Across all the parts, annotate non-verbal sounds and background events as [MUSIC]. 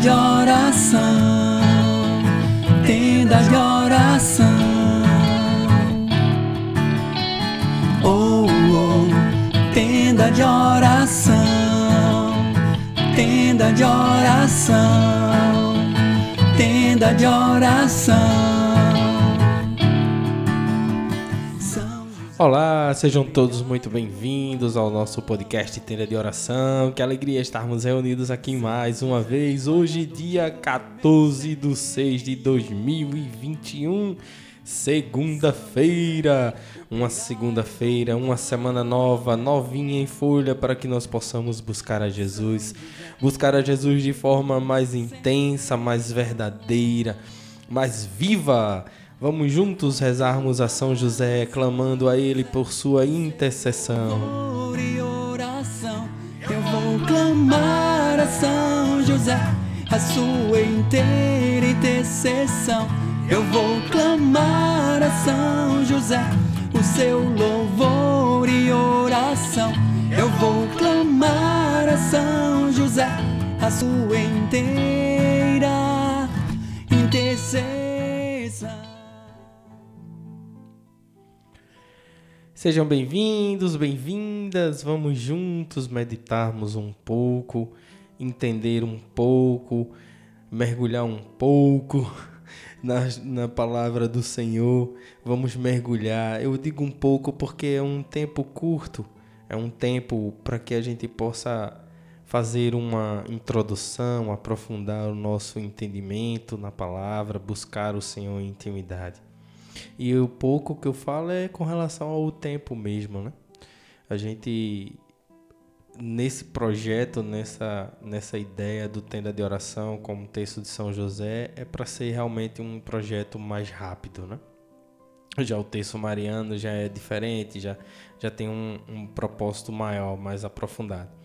de oração, tenda de oração. Oh, oh, tenda de oração, tenda de oração, tenda de oração. Olá, sejam todos muito bem-vindos ao nosso podcast Tenda de Oração. Que alegria estarmos reunidos aqui mais uma vez. Hoje, dia 14 de 6 de 2021, segunda-feira. Uma segunda-feira, uma semana nova, novinha em folha, para que nós possamos buscar a Jesus. Buscar a Jesus de forma mais intensa, mais verdadeira, mais viva Vamos juntos rezarmos a São José, clamando a Ele por sua intercessão. Eu vou clamar a São José, a sua inteira intercessão. Eu vou clamar a São José, o seu louvor e oração. Eu vou clamar a São José, a sua inteira Sejam bem-vindos, bem-vindas. Vamos juntos meditarmos um pouco, entender um pouco, mergulhar um pouco [LAUGHS] na, na palavra do Senhor. Vamos mergulhar. Eu digo um pouco porque é um tempo curto, é um tempo para que a gente possa fazer uma introdução, aprofundar o nosso entendimento na palavra, buscar o Senhor em intimidade. E o pouco que eu falo é com relação ao tempo mesmo, né? A gente nesse projeto, nessa nessa ideia do tenda de oração como texto de São José é para ser realmente um projeto mais rápido, né? Já o texto mariano já é diferente, já já tem um, um propósito maior, mais aprofundado.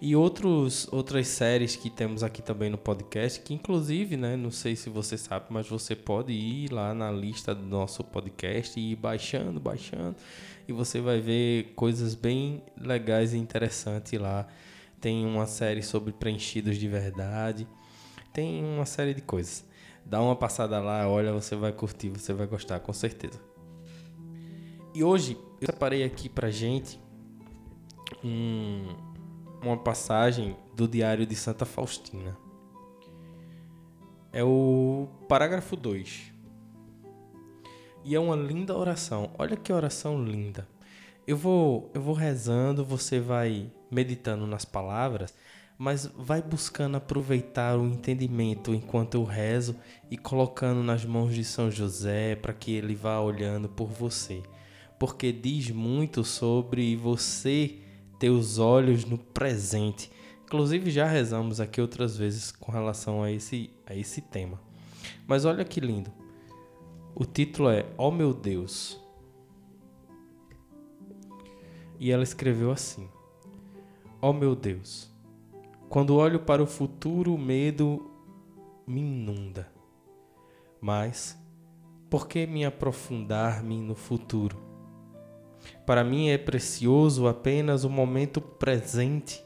E outros, outras séries que temos aqui também no podcast, que inclusive, né, não sei se você sabe, mas você pode ir lá na lista do nosso podcast e ir baixando, baixando, e você vai ver coisas bem legais e interessantes lá. Tem uma série sobre preenchidos de verdade, tem uma série de coisas. Dá uma passada lá, olha, você vai curtir, você vai gostar, com certeza. E hoje eu separei aqui pra gente um, uma passagem do Diário de Santa Faustina. É o parágrafo 2. E é uma linda oração. Olha que oração linda. Eu vou, eu vou rezando, você vai meditando nas palavras, mas vai buscando aproveitar o entendimento enquanto eu rezo e colocando nas mãos de São José para que ele vá olhando por você. Porque diz muito sobre você teus olhos no presente. Inclusive já rezamos aqui outras vezes com relação a esse, a esse tema. Mas olha que lindo. O título é oh meu Deus. E ela escreveu assim: oh meu Deus, quando olho para o futuro, o medo me inunda. Mas por que me aprofundar-me no futuro? Para mim é precioso apenas o momento presente,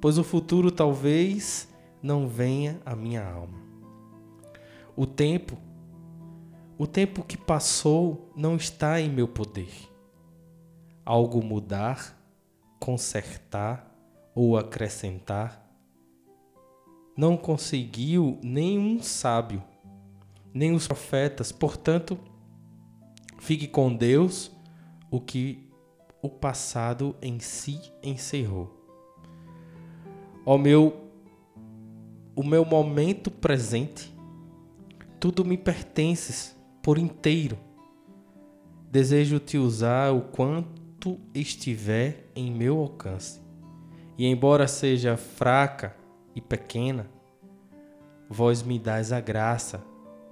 pois o futuro talvez não venha à minha alma. O tempo, o tempo que passou não está em meu poder. Algo mudar, consertar ou acrescentar não conseguiu nenhum sábio, nem os profetas. Portanto, fique com Deus o que o passado em si encerrou. Ó meu, o meu momento presente, tudo me pertences por inteiro. Desejo te usar o quanto estiver em meu alcance. E embora seja fraca e pequena, vós me dais a graça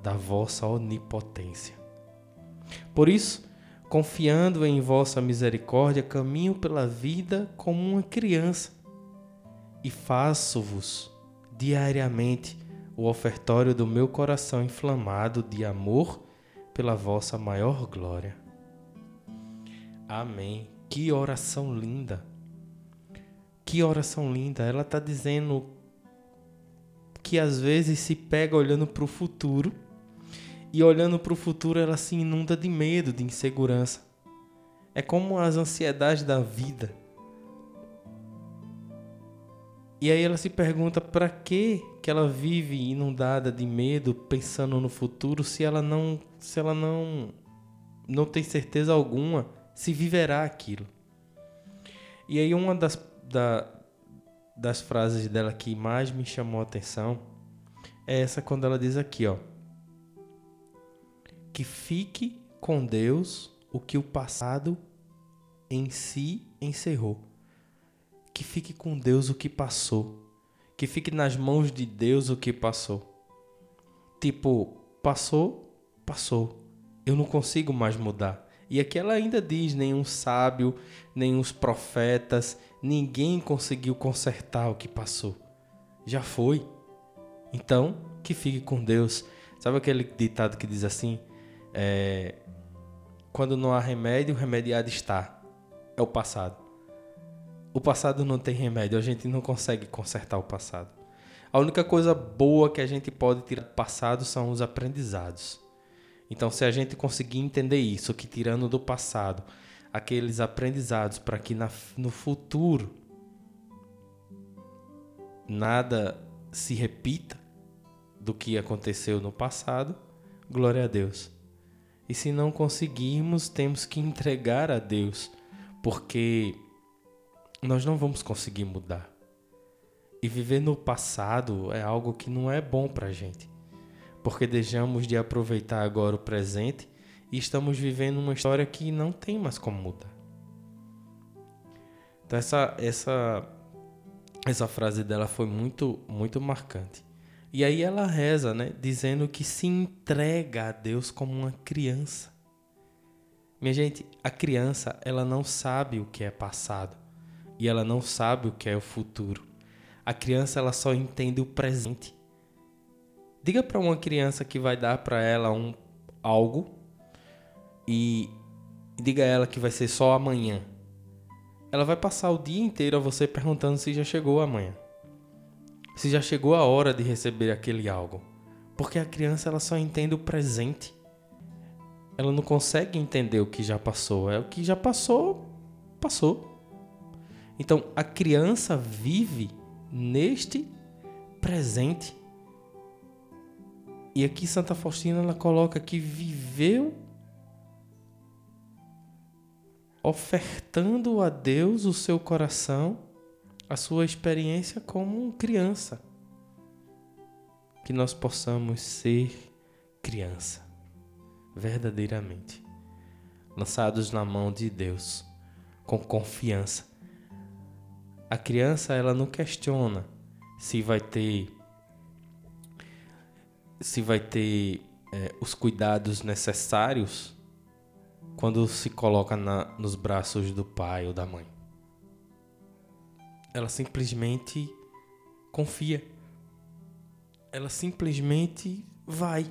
da vossa onipotência. Por isso, confiando em vossa misericórdia, caminho pela vida como uma criança e faço-vos diariamente o ofertório do meu coração inflamado de amor pela vossa maior glória. Amém. Que oração linda! Que oração linda! Ela está dizendo que às vezes se pega olhando para o futuro e olhando para o futuro ela se inunda de medo, de insegurança. É como as ansiedades da vida. E aí ela se pergunta para que que ela vive inundada de medo, pensando no futuro, se ela não, se ela não não tem certeza alguma se viverá aquilo. E aí uma das, da, das frases dela que mais me chamou a atenção é essa quando ela diz aqui, ó, que fique com Deus o que o passado em si encerrou. Que fique com Deus o que passou. Que fique nas mãos de Deus o que passou. Tipo, passou, passou. Eu não consigo mais mudar. E aqui ela ainda diz: nenhum sábio, os profetas, ninguém conseguiu consertar o que passou. Já foi. Então, que fique com Deus. Sabe aquele ditado que diz assim? É, quando não há remédio, o remediado está. É o passado. O passado não tem remédio, a gente não consegue consertar o passado. A única coisa boa que a gente pode tirar do passado são os aprendizados. Então, se a gente conseguir entender isso, que tirando do passado aqueles aprendizados para que na, no futuro nada se repita do que aconteceu no passado, glória a Deus. E se não conseguirmos, temos que entregar a Deus, porque nós não vamos conseguir mudar. E viver no passado é algo que não é bom para a gente porque deixamos de aproveitar agora o presente e estamos vivendo uma história que não tem mais como mudar. Então essa essa essa frase dela foi muito muito marcante. E aí ela reza, né, dizendo que se entrega a Deus como uma criança. Minha gente, a criança, ela não sabe o que é passado e ela não sabe o que é o futuro. A criança ela só entende o presente. Diga para uma criança que vai dar para ela um algo e diga a ela que vai ser só amanhã. Ela vai passar o dia inteiro a você perguntando se já chegou amanhã. Se já chegou a hora de receber aquele algo. Porque a criança ela só entende o presente. Ela não consegue entender o que já passou. É o que já passou, passou. Então a criança vive neste presente. E aqui Santa Faustina ela coloca que viveu ofertando a Deus o seu coração, a sua experiência como criança. Que nós possamos ser criança, verdadeiramente, lançados na mão de Deus, com confiança. A criança ela não questiona se vai ter se vai ter é, os cuidados necessários quando se coloca na, nos braços do pai ou da mãe. Ela simplesmente confia. Ela simplesmente vai.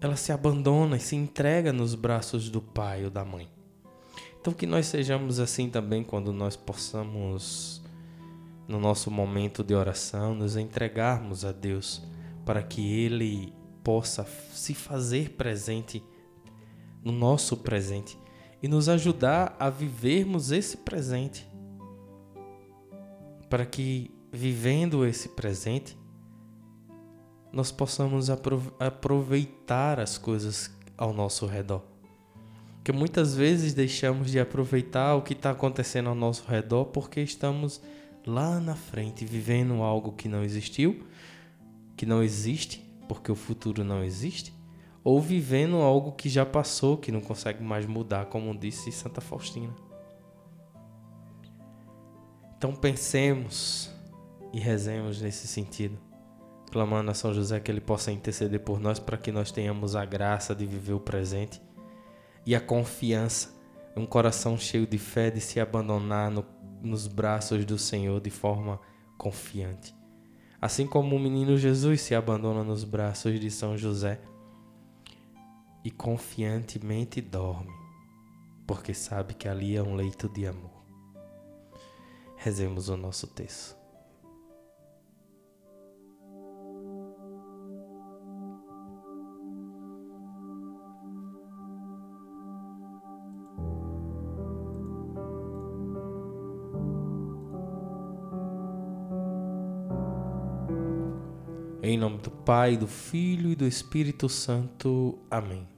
Ela se abandona e se entrega nos braços do pai ou da mãe. Então que nós sejamos assim também quando nós possamos no nosso momento de oração, nos entregarmos a Deus para que Ele possa se fazer presente no nosso presente e nos ajudar a vivermos esse presente. Para que, vivendo esse presente, nós possamos aproveitar as coisas ao nosso redor. Que muitas vezes deixamos de aproveitar o que está acontecendo ao nosso redor porque estamos lá na frente vivendo algo que não existiu, que não existe, porque o futuro não existe, ou vivendo algo que já passou, que não consegue mais mudar, como disse Santa Faustina. Então pensemos e rezemos nesse sentido, clamando a São José que ele possa interceder por nós para que nós tenhamos a graça de viver o presente e a confiança, um coração cheio de fé de se abandonar no nos braços do Senhor de forma confiante. Assim como o menino Jesus se abandona nos braços de São José e confiantemente dorme, porque sabe que ali é um leito de amor. Rezemos o nosso texto. Em nome do Pai, do Filho e do Espírito Santo. Amém.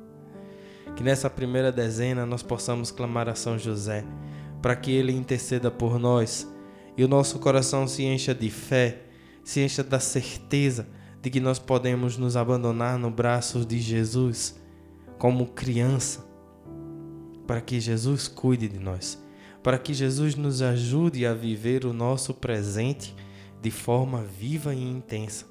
Que nessa primeira dezena nós possamos clamar a São José, para que ele interceda por nós e o nosso coração se encha de fé, se encha da certeza de que nós podemos nos abandonar no braço de Jesus como criança, para que Jesus cuide de nós, para que Jesus nos ajude a viver o nosso presente de forma viva e intensa.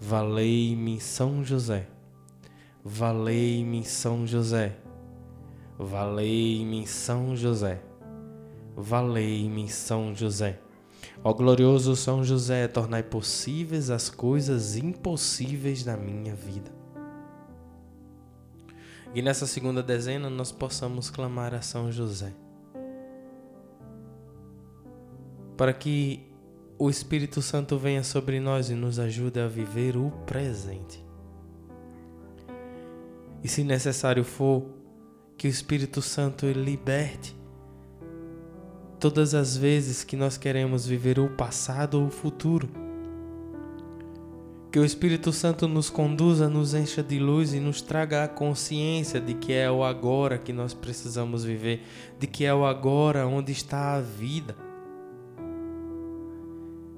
Valei-me São José. Valei-me São José. Valei-me São José. Valei-me São José. Ó glorioso São José, tornai possíveis as coisas impossíveis na minha vida. E nessa segunda dezena nós possamos clamar a São José para que o Espírito Santo venha sobre nós e nos ajude a viver o presente. E se necessário for, que o Espírito Santo liberte todas as vezes que nós queremos viver o passado ou o futuro. Que o Espírito Santo nos conduza, nos encha de luz e nos traga a consciência de que é o agora que nós precisamos viver, de que é o agora onde está a vida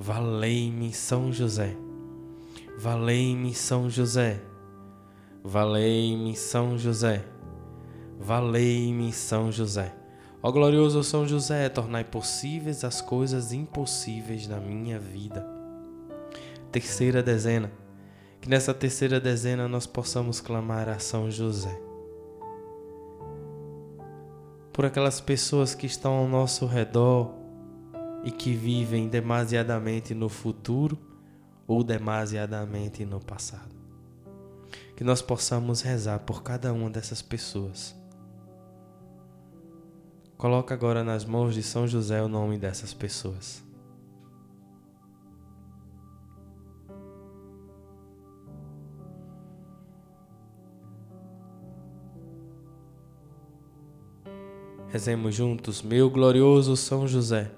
Valei-me São José. Valei-me São José. Valei-me São José. Valei-me São José. Ó glorioso São José, tornai possíveis as coisas impossíveis na minha vida. Terceira dezena. Que nessa terceira dezena nós possamos clamar a São José. Por aquelas pessoas que estão ao nosso redor, e que vivem demasiadamente no futuro ou demasiadamente no passado. Que nós possamos rezar por cada uma dessas pessoas. Coloca agora nas mãos de São José o nome dessas pessoas. Rezemos juntos, meu glorioso São José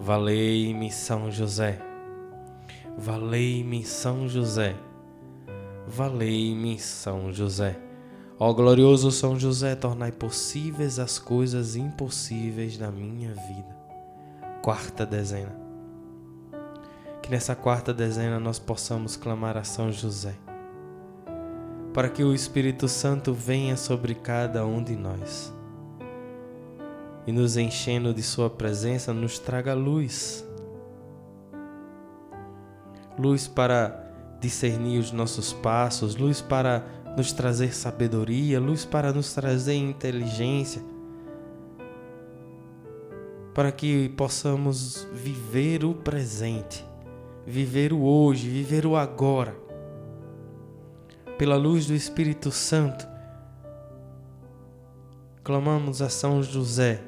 Valei-me São José. Valei-me São José. Valei-me São José. Ó glorioso São José, tornai possíveis as coisas impossíveis na minha vida. Quarta dezena. Que nessa quarta dezena nós possamos clamar a São José, para que o Espírito Santo venha sobre cada um de nós e nos enchendo de Sua presença, nos traga luz luz para discernir os nossos passos, luz para nos trazer sabedoria, luz para nos trazer inteligência, para que possamos viver o presente, viver o hoje, viver o agora. Pela luz do Espírito Santo, clamamos a São José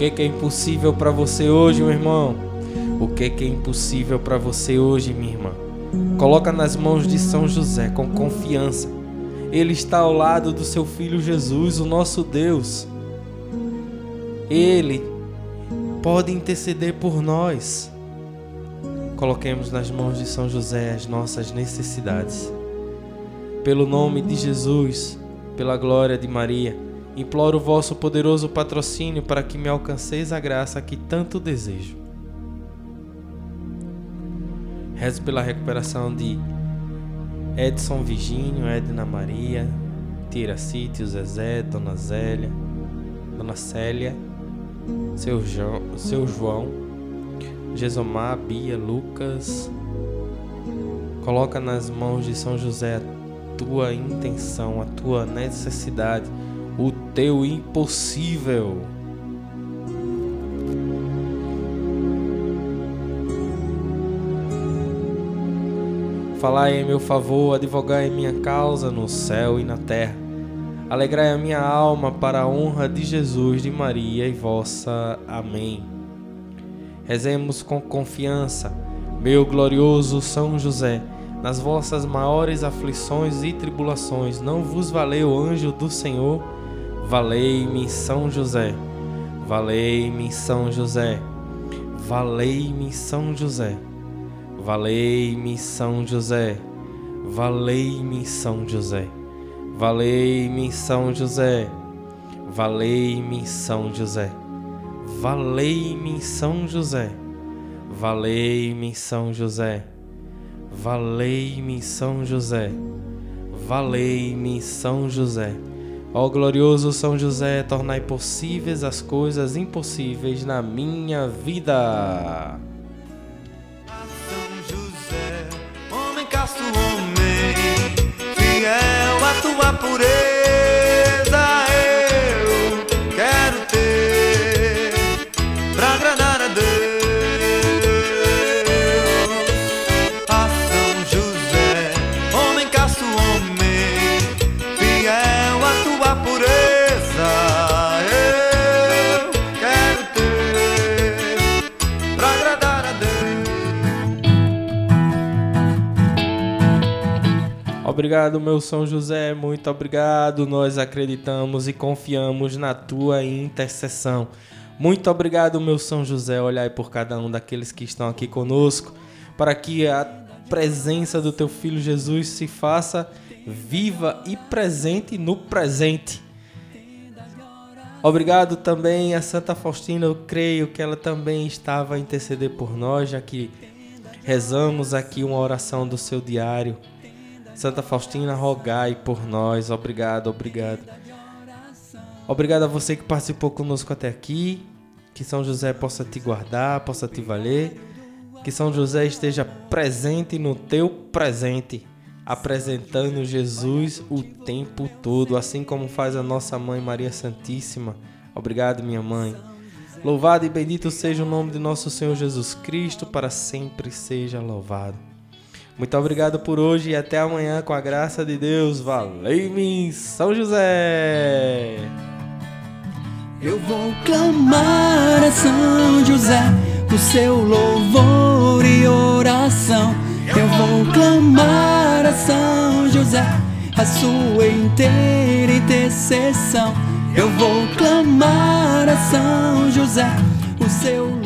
Que, que é impossível para você hoje, meu irmão? O que, que é impossível para você hoje, minha irmã? Coloca nas mãos de São José com confiança. Ele está ao lado do seu filho Jesus, o nosso Deus. Ele pode interceder por nós. Coloquemos nas mãos de São José as nossas necessidades. Pelo nome de Jesus, pela glória de Maria Imploro o vosso poderoso patrocínio para que me alcanceis a graça que tanto desejo. Rezo pela recuperação de Edson Virgínio, Edna Maria, Tira Sítio, Zezé, Dona Zélia, Dona Célia, seu João, seu João Gesomar, Bia, Lucas. Coloca nas mãos de São José tua intenção, a tua necessidade o teu impossível. Falai em meu favor, advogai em minha causa no céu e na terra. Alegrai a minha alma para a honra de Jesus, de Maria e vossa. Amém. Rezemos com confiança, meu glorioso São José, nas vossas maiores aflições e tribulações, não vos valeu anjo do Senhor? Valei-me São José, valei-me São José, valei-me São José, valei-me São José, valei-me São José, valei-me São José, valei-me São José, valei-me São José, valei-me São José, valei-me São José, valei-me São José. Ó glorioso São José, tornai possíveis as coisas impossíveis na minha vida. São José, homem casto, homem fiel à tua pureza. Obrigado, meu São José, muito obrigado. Nós acreditamos e confiamos na tua intercessão. Muito obrigado, meu São José. Olhai por cada um daqueles que estão aqui conosco, para que a presença do teu filho Jesus se faça viva e presente no presente. Obrigado também a Santa Faustina, eu creio que ela também estava a interceder por nós, já que rezamos aqui uma oração do seu diário. Santa Faustina, rogai por nós. Obrigado, obrigado. Obrigado a você que participou conosco até aqui. Que São José possa te guardar, possa te valer. Que São José esteja presente no teu presente, apresentando Jesus o tempo todo, assim como faz a nossa mãe Maria Santíssima. Obrigado, minha mãe. Louvado e bendito seja o nome de nosso Senhor Jesus Cristo, para sempre seja louvado. Muito obrigado por hoje e até amanhã com a graça de Deus. Valeu-me, São José! Eu vou clamar a São José o seu louvor e oração. Eu vou clamar a São José a sua inteira intercessão. Eu vou clamar a São José o seu louvor.